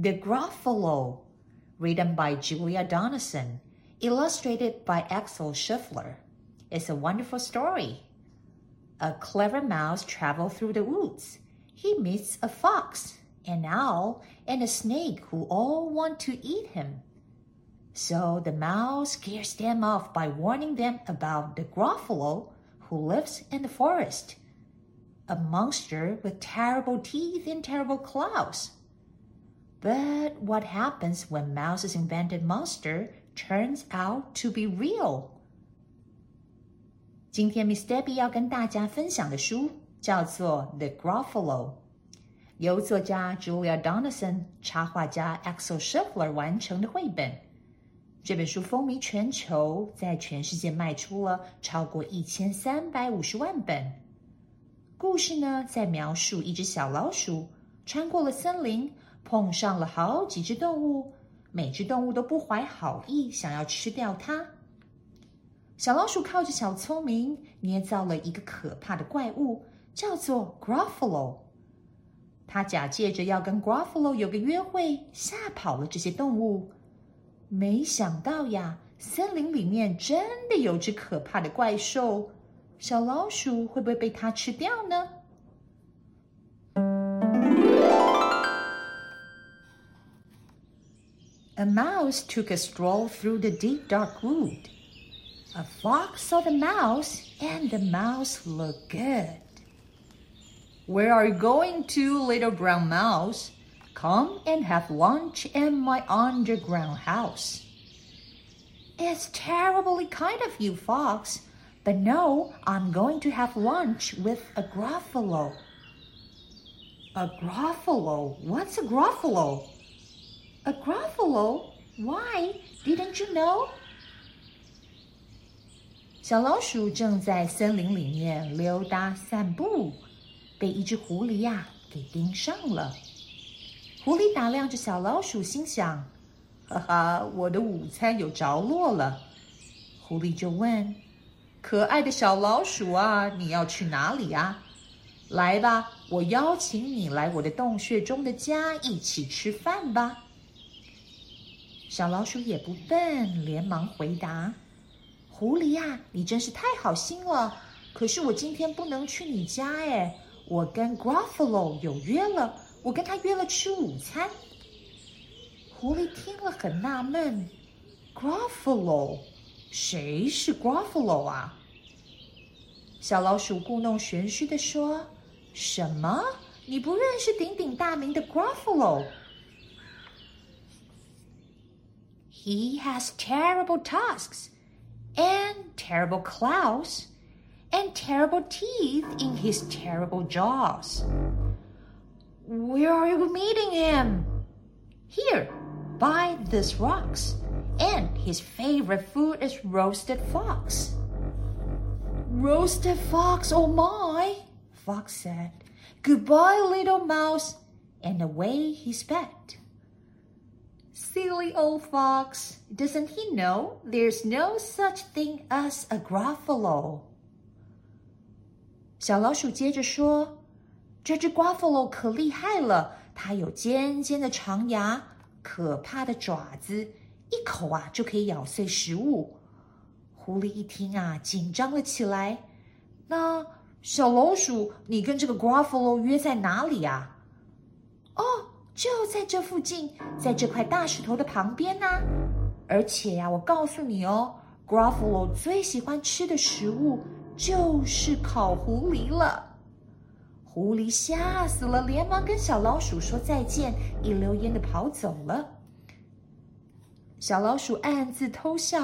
The Gruffalo, written by Julia Donaldson, illustrated by Axel Scheffler, is a wonderful story. A clever mouse travels through the woods. He meets a fox, an owl, and a snake who all want to eat him. So the mouse scares them off by warning them about the Gruffalo who lives in the forest, a monster with terrible teeth and terrible claws. But what happens when Mouse's invented monster turns out to be real? 今天 Miss Debbie 要跟大家分享的书叫做《The Gruffalo》，由作家 Julia Donaldson、插画家 Axel Scheffler 完成的绘本。这本书风靡全球，在全世界卖出了超过一千三百五十万本。故事呢，在描述一只小老鼠穿过了森林。 碰上了好几只动物，每只动物都不怀好意，想要吃掉它。小老鼠靠着小聪明，捏造了一个可怕的怪物，叫做 Gruffalo。他假借着要跟 Gruffalo 有个约会，吓跑了这些动物。没想到呀，森林里面真的有只可怕的怪兽，小老鼠会不会被它吃掉呢？A mouse took a stroll through the deep dark wood. A fox saw the mouse, and the mouse looked good. Where are you going to, little brown mouse? Come and have lunch in my underground house. It's terribly kind of you, Fox, but no, I'm going to have lunch with a Gruffalo. A Gruffalo? What's a Gruffalo? A Gruffalo? Why? Didn't you know? 小老鼠正在森林里面溜达散步，被一只狐狸呀给盯上了。狐狸打量着小老鼠，心想：“哈哈，我的午餐有着落了。”狐狸就问：“可爱的小老鼠啊，你要去哪里啊？来吧，我邀请你来我的洞穴中的家一起吃饭吧。”小老鼠也不笨，连忙回答：“狐狸呀，你真是太好心了。可是我今天不能去你家哎，我跟 Gruffalo 有约了，我跟他约了吃午餐。”狐狸听了很纳闷：“Gruffalo，谁是 Gruffalo 啊？”小老鼠故弄玄虚的说：“什么？你不认识鼎鼎大名的 Gruffalo？” He has terrible tusks and terrible claws and terrible teeth in his terrible jaws. Where are you meeting him? Here, by these rocks. And his favorite food is roasted fox. Roasted fox, oh my, Fox said. Goodbye, little mouse. And away he sped. Silly old fox! Doesn't he know there's no such thing as a Gruffalo? 小老鼠接着说：“这只 Gruffalo 可厉害了，它有尖尖的长牙，可怕的爪子，一口啊就可以咬碎食物。”狐狸一听啊，紧张了起来。那小老鼠，你跟这个 Gruffalo 约在哪里啊？ 就在这附近，在这块大石头的旁边呢。而且呀，我告诉你哦，Gruffalo 最喜欢吃的食物就是烤狐狸了。狐狸吓死了，连忙跟小老鼠说再见，一溜烟的跑走了。小老鼠暗自偷笑，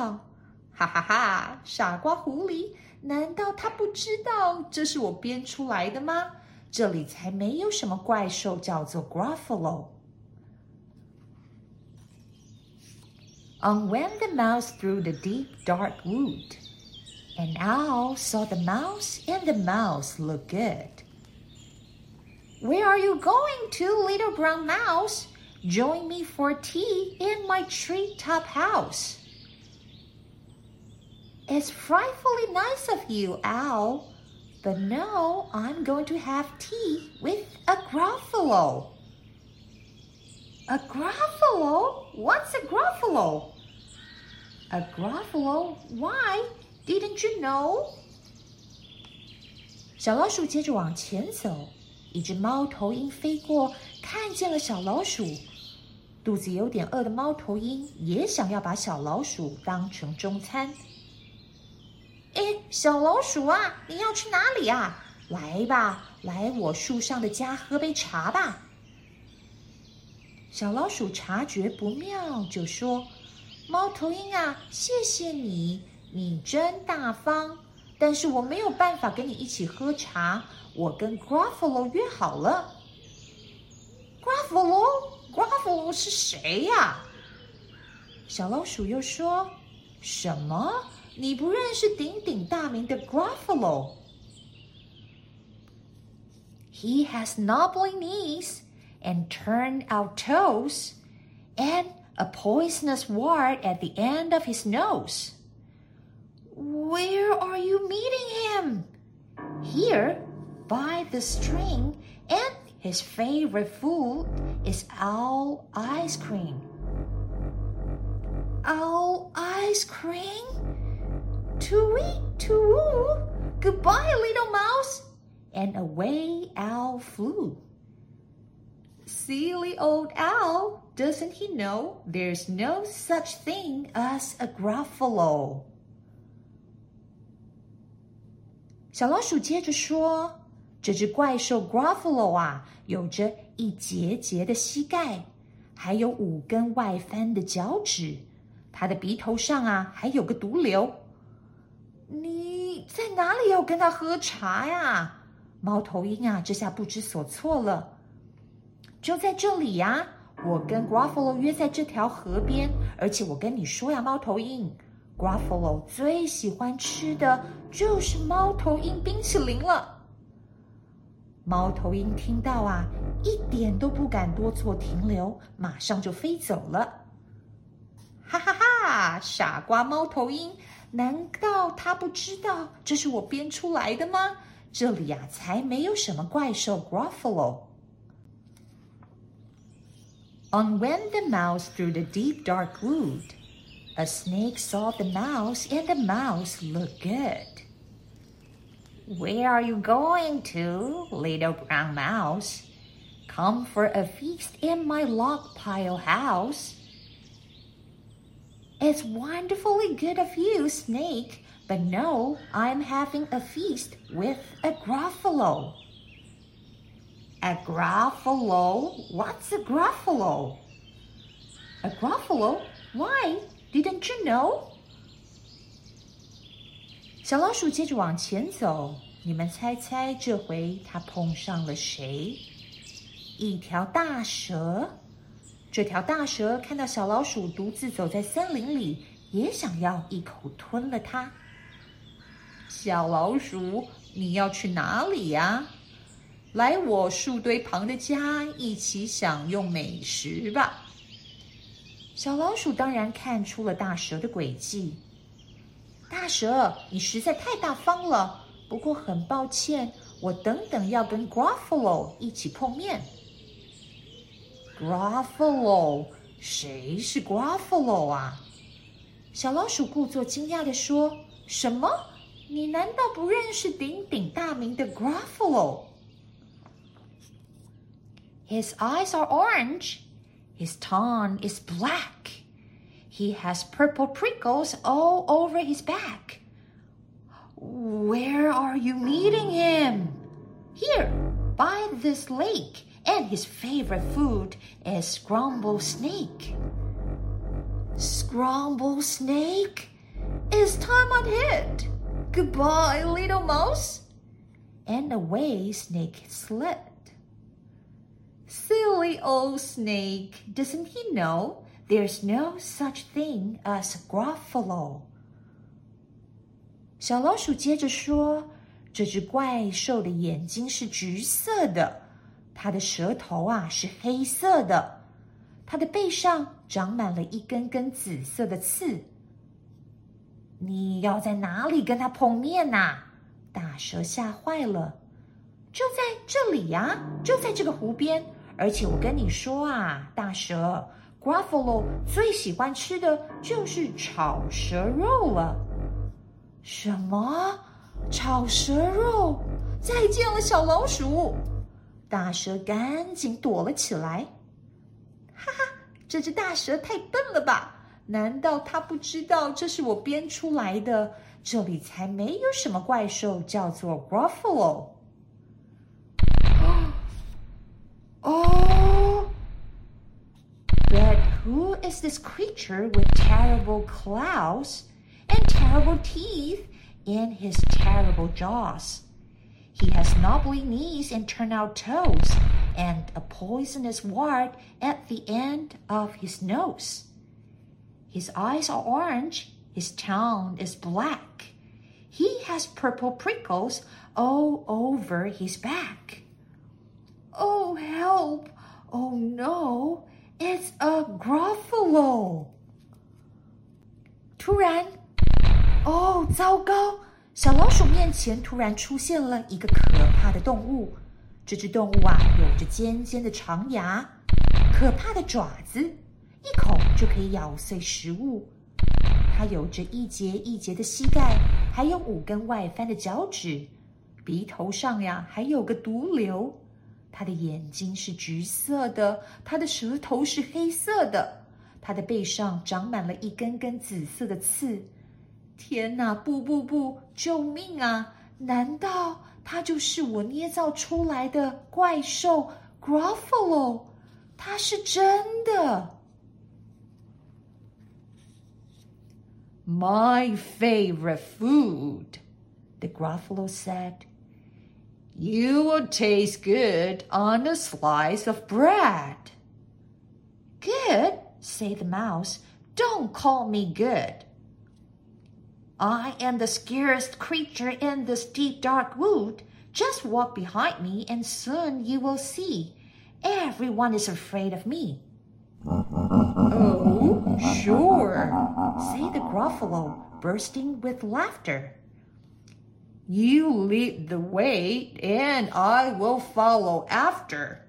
哈哈哈！傻瓜狐狸，难道他不知道这是我编出来的吗？这里才没有什么怪兽叫做 Gruffalo。On went the mouse through the deep, dark wood. An owl saw the mouse, and the mouse looked good. Where are you going to, little brown mouse? Join me for tea in my treetop house. It's frightfully nice of you, owl, but no, I'm going to have tea with a Gruffalo. A Gruffalo? What's a Gruffalo? A Gruffalo? Why? Didn't you know? 小老鼠接着往前走，一只猫头鹰飞过，看见了小老鼠。肚子有点饿的猫头鹰也想要把小老鼠当成中餐。 小老鼠啊，你要去哪里啊？来吧，来我树上的家喝杯茶吧。小老鼠察觉不妙，就说：“猫头鹰啊，谢谢你，你真大方。但是我没有办法跟你一起喝茶，我跟 Gruffalo 约好了。”Gruffalo，Gruffalo 是谁呀？小老鼠又说：“什么？”你不认识鼎鼎大名的 Gruffalo? He has knobbly knees and turned out toes and a poisonous wart at the end of his nose. Where are you meeting him? Here, by the string, and his favorite food is owl ice cream. Owl ice cream? Too-wee, too Goodbye, little mouse. And away Owl flew. Silly old owl, doesn't he know there's no such thing as a Gruffalo? 小老鼠接着说：“这只怪兽 Gruffalo 啊，有着一节节的膝盖，还有五根外翻的脚趾，它的鼻头上啊还有个毒瘤。” 你在哪里要跟他喝茶呀？猫头鹰啊，这下不知所措了。就在这里呀，我跟 Gruffalo 约在这条河边，而且我跟你说呀，猫头鹰，Gruffalo 最喜欢吃的就是猫头鹰冰淇淋了。猫头鹰听到啊，一点都不敢多做停留，马上就飞走了。哈哈哈，傻瓜猫头鹰！难道他不知道这是我编出来的吗？这里呀，才没有什么怪兽 Gruffalo。On went the mouse through the deep dark wood. A snake saw the mouse, and the mouse looked good. Where are you going to, little brown mouse? Come for a feast in my log pile house. It's wonderfully good of you, Snake, but no, I'm having a feast with a Gruffalo. A Gruffalo? What's a Gruffalo? A Gruffalo? Why? Didn't you know? 小老鼠接着往前走，你们猜猜这回它碰上了谁？一条大蛇。 这条大蛇看到小老鼠独自走在森林里，也想要一口吞了它。小老鼠，你要去哪里呀？来我树堆旁的家，一起享用美食吧。小老鼠当然看出了大蛇的诡计。大蛇，你实在太大方了。不过很抱歉，我等等要跟 Gruffalo 一起碰面。Gruffalo，谁是 Gruffalo 啊？小老鼠故作惊讶的说：“什么？你难道不认识鼎鼎大名的 Gruffalo？His eyes are orange. His tongue is black. He has purple prickles all over his back. Where are you meeting him? Here, by this lake and his favorite food is scrambled snake. Scrambled snake? It's time I'd hit. Goodbye, little mouse. And away Snake slid. Silly old Snake, doesn't he know There's no such thing as Gruffalo。小老鼠接着说：“这只怪兽的眼睛是橘色的， 它的舌头啊是黑色的，它的背上长满了一根根紫色的刺。你要在哪里跟它碰面呐？”大蛇吓坏了。就在这里呀，就在这个湖边。而且我跟你说啊，大蛇 Gruffalo 最喜欢吃的就是炒蛇肉了。什么？炒蛇肉？再见了，小老鼠！大蛇赶紧躲了起来。哈哈，这只大蛇太笨了吧？难道它不知道这是我编出来的？这里才没有什么怪兽叫做 Gruffalo。Oh, but who is this creature with terrible claws and terrible teeth in his terrible jaws? He has knobbly knees and turnout toes, and a poisonous wart at the end of his nose. His eyes are orange, his tongue is black. He has purple prickles all over his back. Oh, help! Oh no, it's a Gruffalo! 突然，哦，糟糕！ 小老鼠面前突然出现了一个可怕的动物。这只动物啊，有着尖尖的长牙，可怕的爪子，一口就可以咬碎食物。它有着一节一节的膝盖，还有五根外翻的脚趾，鼻头上呀还有个毒瘤。它的眼睛是橘色的，它的舌头是黑色的，它的背上长满了一根根紫色的刺。天哪！不不不！救命啊！难道它就是我捏造出来的怪兽 Gruffalo？它是真的？My favorite food, the Gruffalo said. You will taste good on a slice of bread. Good, said the mouse. Don't call me good. I am the scariest creature in this deep dark wood. Just walk behind me and soon you will see. Everyone is afraid of me. oh, sure, said the Gruffalo, bursting with laughter. You lead the way, and I will follow after.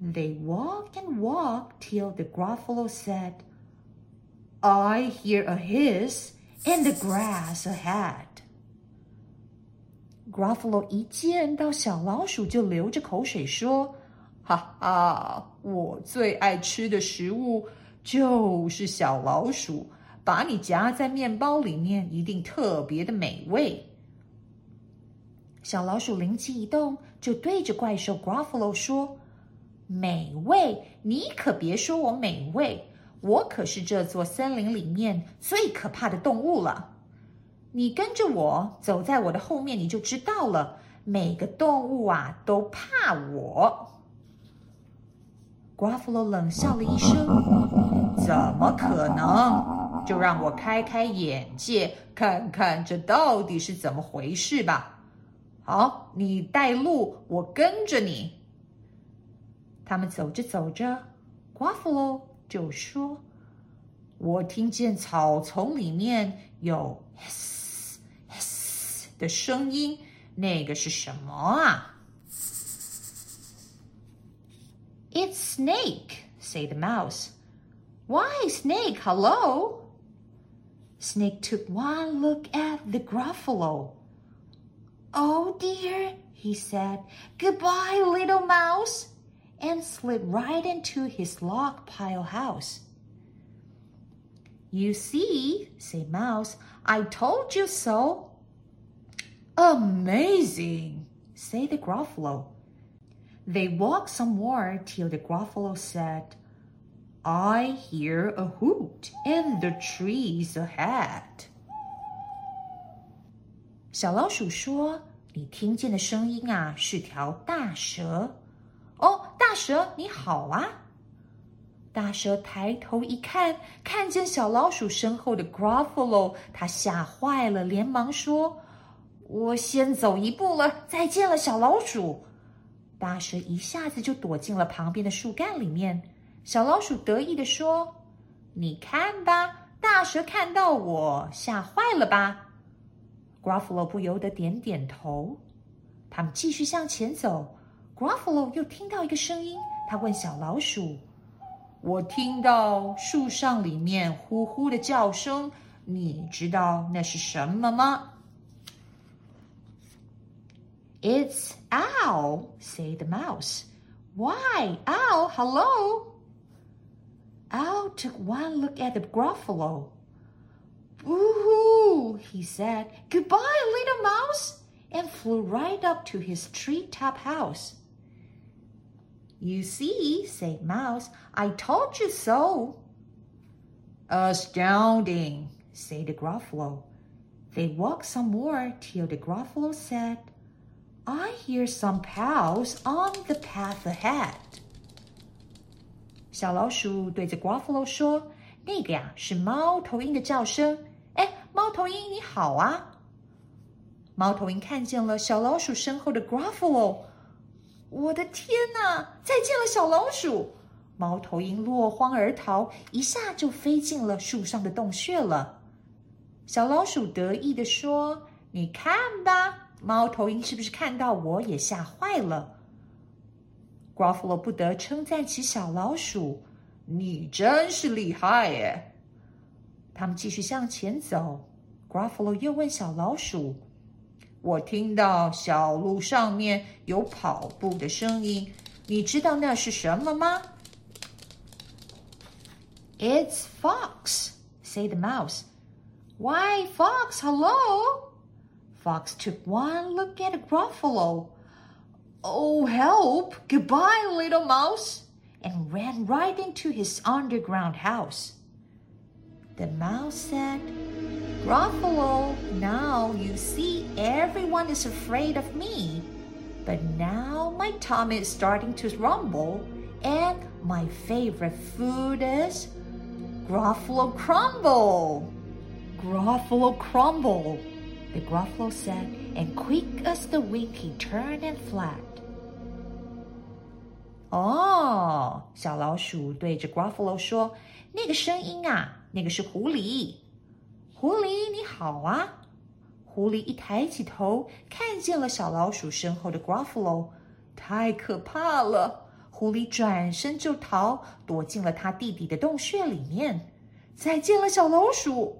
They walked and walked till the Gruffalo said, I hear a hiss in the grass ahead. Gruffalo 一见到小老鼠就流着口水说：“哈哈，我最爱吃的食物就是小老鼠，把你夹在面包里面，一定特别的美味。”小老鼠灵机一动，就对着怪兽 Gruffalo 说：“美味？你可别说我美味， 我可是这座森林里面最可怕的动物了。你跟着我走在我的后面，你就知道了。每个动物啊都怕我。瓜弗罗冷笑了一声：“怎么可能？就让我开开眼界，看看这到底是怎么回事吧。”好，你带路，我跟着你。他们走着走着瓜弗罗就说：“我听见草丛里面有 hiss hiss 的声音，那个是什么啊？”“It's snake,” said the mouse. “Why snake? Hello.” Snake took one look at the Gruffalo. Oh dear, he said. Goodbye, little mouse, and slid right into his log pile house. You see, said Mouse, I told you so. Amazing, said the Gruffalo. They walked some more till the Gruffalo said, I hear a hoot in the trees ahead. 小老鼠说：“你听见的声音啊，是条大蛇。哦， 大蛇，你好啊！”大蛇抬头一看，看见小老鼠身后的 Gruffalo，他吓坏了，连忙说：“我先走一步了，再见了，小老鼠。”大蛇一下子就躲进了旁边的树干里面。小老鼠得意的说：“你看吧，大蛇看到我，吓坏了吧？”Gruffalo 不由得点点头。他们继续向前走 ，Gruffalo 又听到一个声音，他问小老鼠。我听到树上里面呼呼的叫声，你知道那是什么吗？It's owl, said the mouse. Why, owl? Hello. Owl took one look at the Gruffalo. Boo-hoo, he said. Goodbye, little mouse, and flew right up to his treetop house. You see, said Mouse, I told you so. Astounding, said the Gruffalo. They walked some more till the Gruffalo said, I hear some pals on the path ahead. 小老鼠对着 Gruffalo 说：“那个呀是猫头鹰的叫声。哎，猫头鹰你好啊！”猫头鹰看见了小老鼠身后的 Gruffalo， 我的天哪！再见了，小老鼠！猫头鹰落荒而逃，一下就飞进了树上的洞穴了。小老鼠得意地说：“你看吧，猫头鹰是不是看到我也吓坏了 g r u f f l o 不得称赞起小老鼠：“你真是厉害耶！”他们继续向前走 g r u f f l o 又问小老鼠。我听到小路上面有跑步的声音，你知道那是什么吗？It's Fox, said the mouse. Why, Fox, hello. Fox took one look at Gruffalo. Oh, help! Goodbye, little mouse! And ran right into his underground house. The mouse said, Gruffalo, now you see everyone is afraid of me. But now my tummy is starting to rumble, and my favorite food is Gruffalo Crumble. Gruffalo Crumble, the Gruffalo said, and quick as the wink he turned and flapped. Oh, 哦，小老鼠对着 Gruffalo 说：“那个声音啊，那个是狐狸。”狐狸你好啊！狐狸一抬起头，看见了小老鼠身后的 Gruffalo，太可怕了！狐狸转身就逃，躲进了他弟弟的洞穴里面。再见了，小老鼠！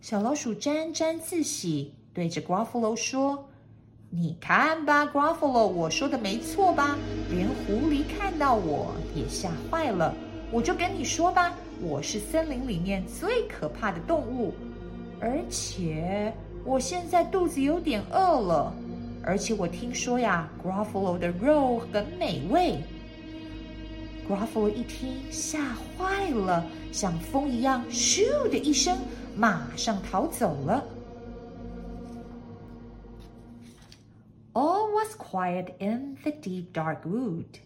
小老鼠沾沾自喜，对着 Gruffalo 说：“你看吧，Gruffalo，我说的没错吧？连狐狸看到我也吓坏了。我就跟你说吧。”我是森林里面最可怕的动物，而且我现在肚子有点饿了，而且我听说呀，Gruffalo 的肉很美味。Gruffalo 一听吓坏了，像风一样，咻的一声，马上逃走了。All was quiet in the deep dark wood.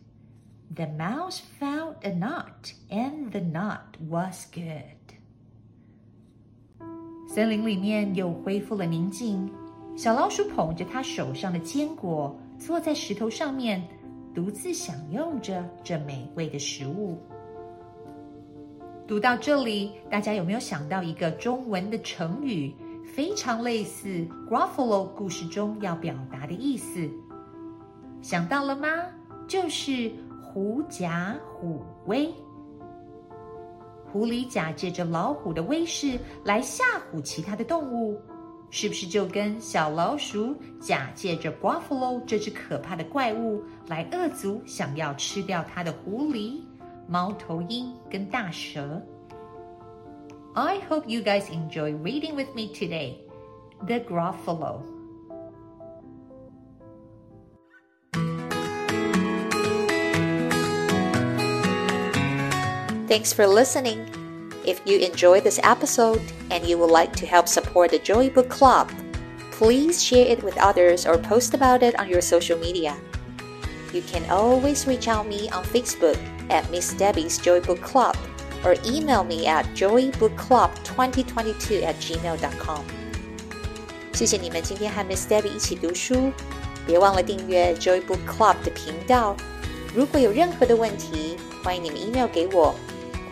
The mouse found a nut, and the nut was good. 森林里面又恢复了宁静。小老鼠捧着它手上的坚果，坐在石头上面，独自享用着这美味的食物。读到这里，大家有没有想到一个中文的成语，非常类似 Gruffalo 故事中要表达的意思？想到了吗？就是。狐假虎威，狐狸假借着老虎的威势来吓唬其他的动物，是不是就跟小老鼠假借着 Buffalo 这只可怕的怪物来恶足想要吃掉它的狐狸、猫头鹰跟大蛇？I hope you guys enjoy reading with me today, The Gruffalo. Thanks for listening. If you enjoyed this episode and you would like to help support the Joy Book Club, please share it with others or post about it on your social media. You can always reach out me on Facebook at Miss Debbie's Joy Book Club or email me at joybookclub2022 at gmail.com。谢谢你们今天和 Miss Debbie 一起读书，别忘了订阅 Joy Book Club 的频道。如果有任何的问题，欢迎你们 email 给我，